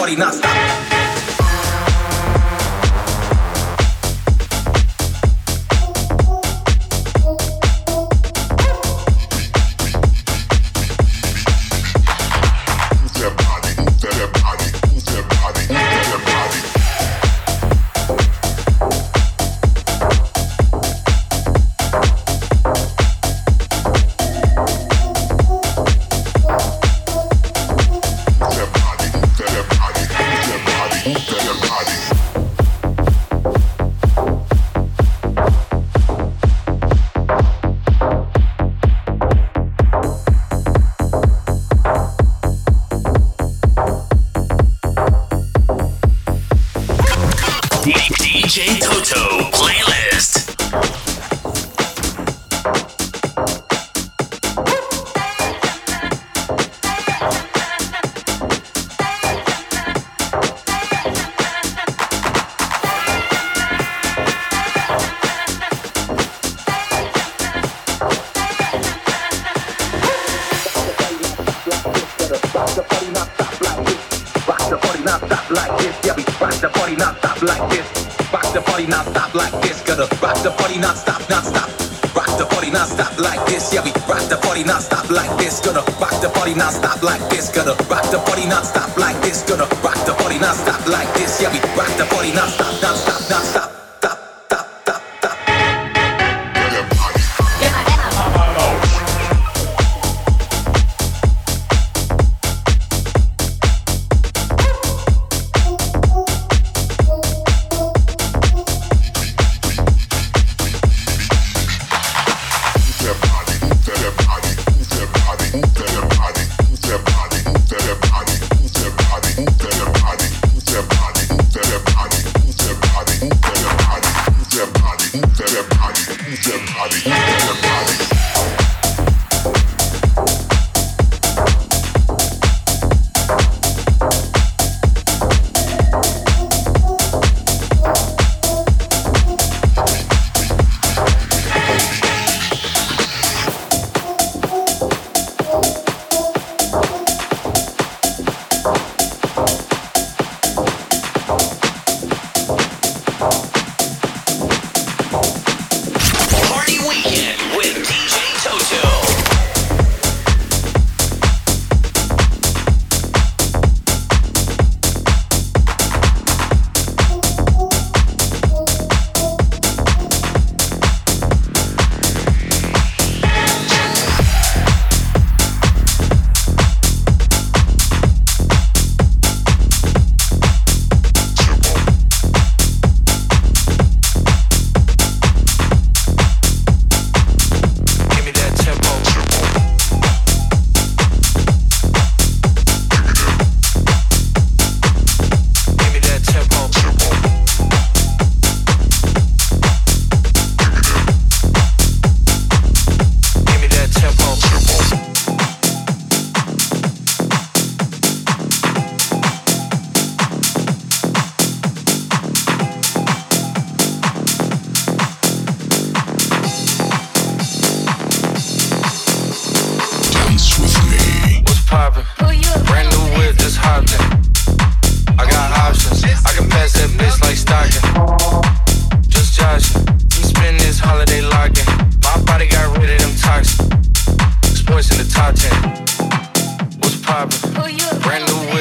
Yeah,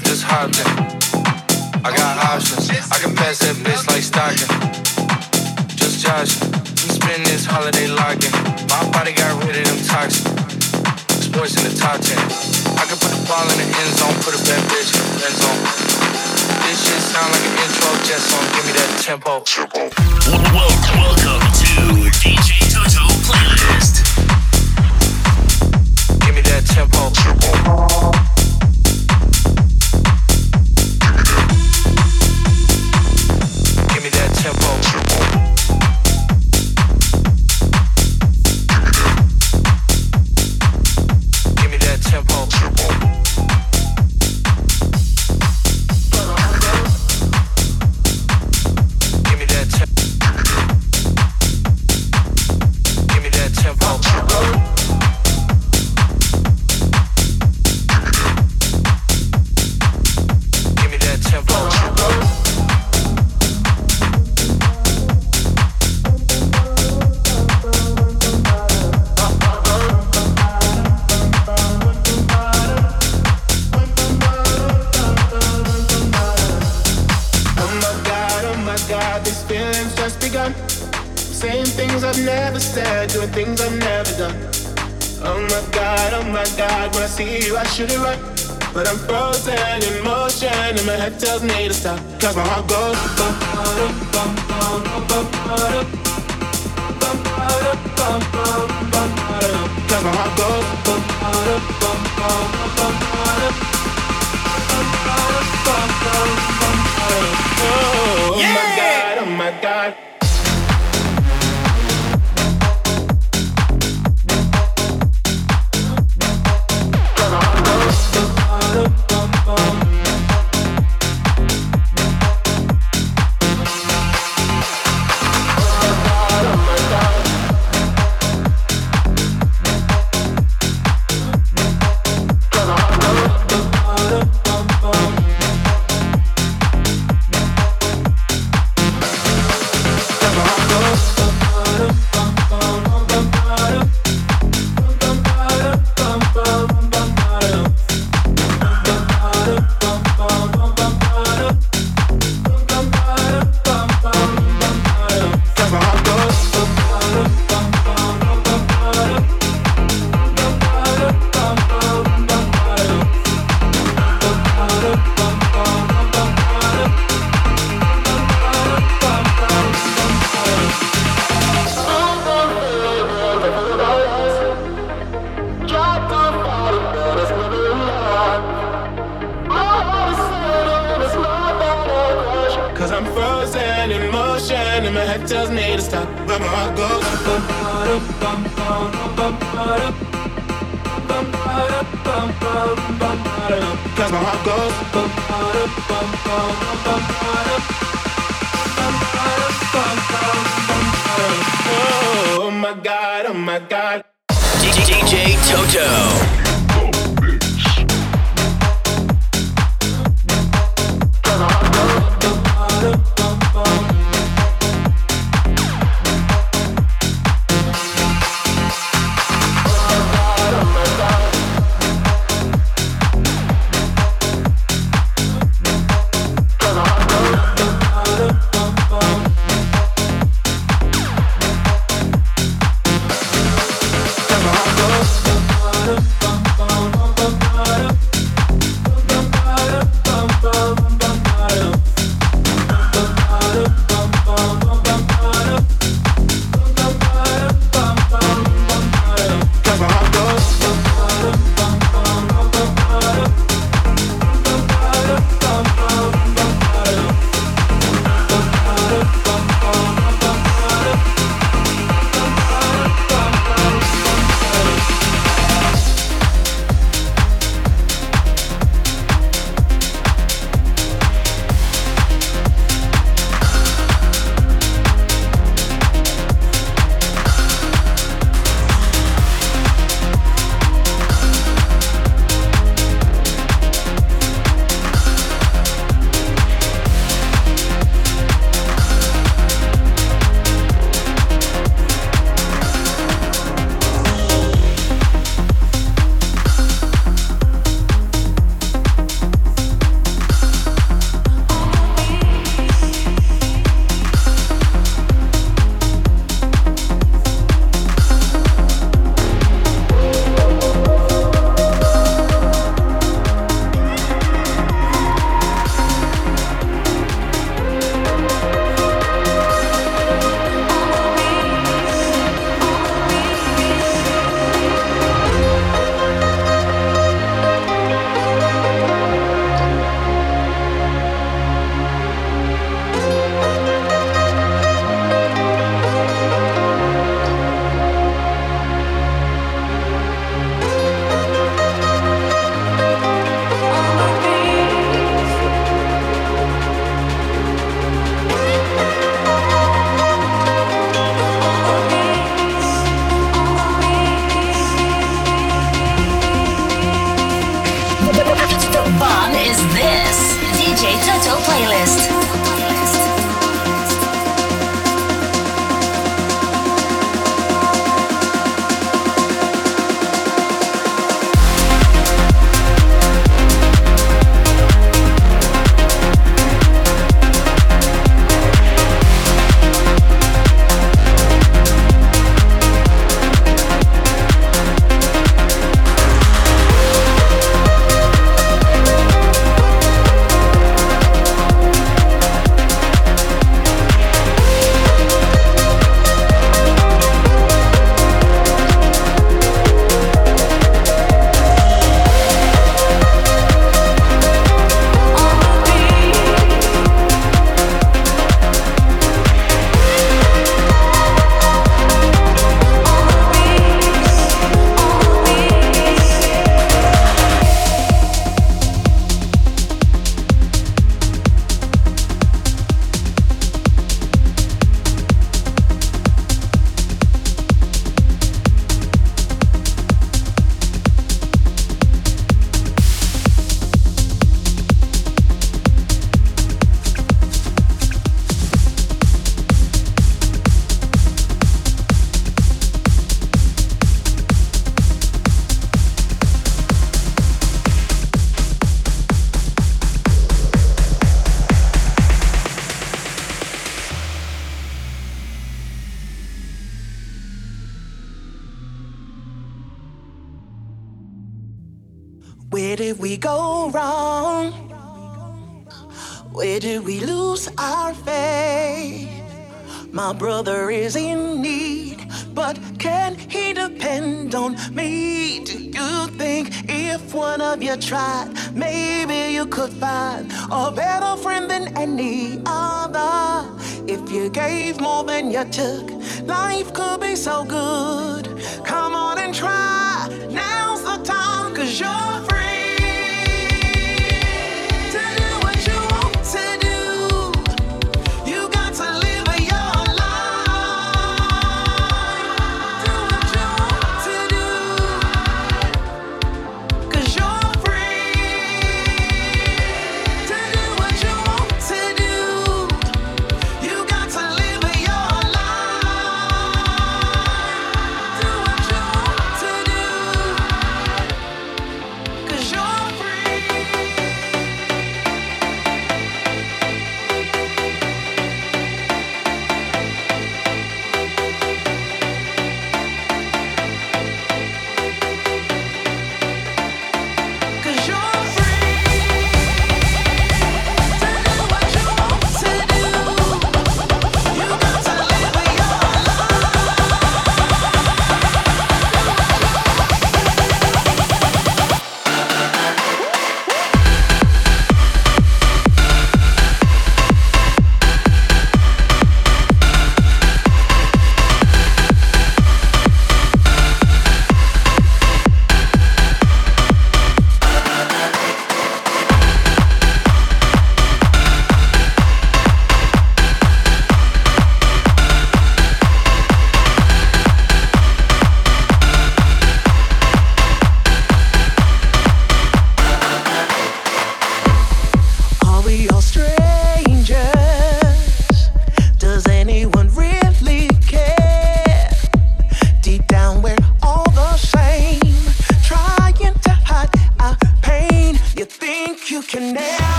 it just hop. I got options. I can pass that bitch like Stockton. Just Josh. I'm spending this holiday locking. My body got rid of them toxins. Sports in the top 10. I can put the ball in the end zone, put a bad bitch in the end zone. This shit sound like an intro jet song. Give me that tempo. Triple. Welcome to DJ Toto playlist. Give me that tempo. Triple. should it right, but I'm frozen in motion, and my head tells me to stop. Cause my heart goes Cause my heart goes Oh my god, oh my god.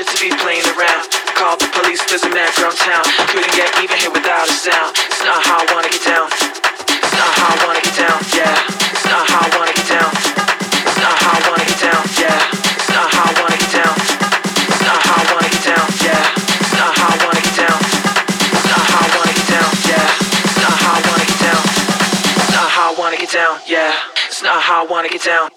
Just to be playing around. Called the police, there's a man from town. Couldn't get even here without a sound. It's not how I wanna get down. It's not how I wanna get down, yeah. It's not how I wanna get down. It's not how I wanna get down, yeah. It's not how I wanna get down. It's not how I wanna get down, yeah. It's not how I wanna get down. It's not how I wanna get down, yeah. It's not how I wanna get down. It's not how I wanna get down, yeah. It's not how I wanna get down.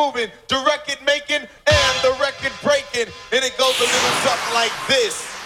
moving, the record making, and the record breaking. And it goes a little something like this.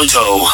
And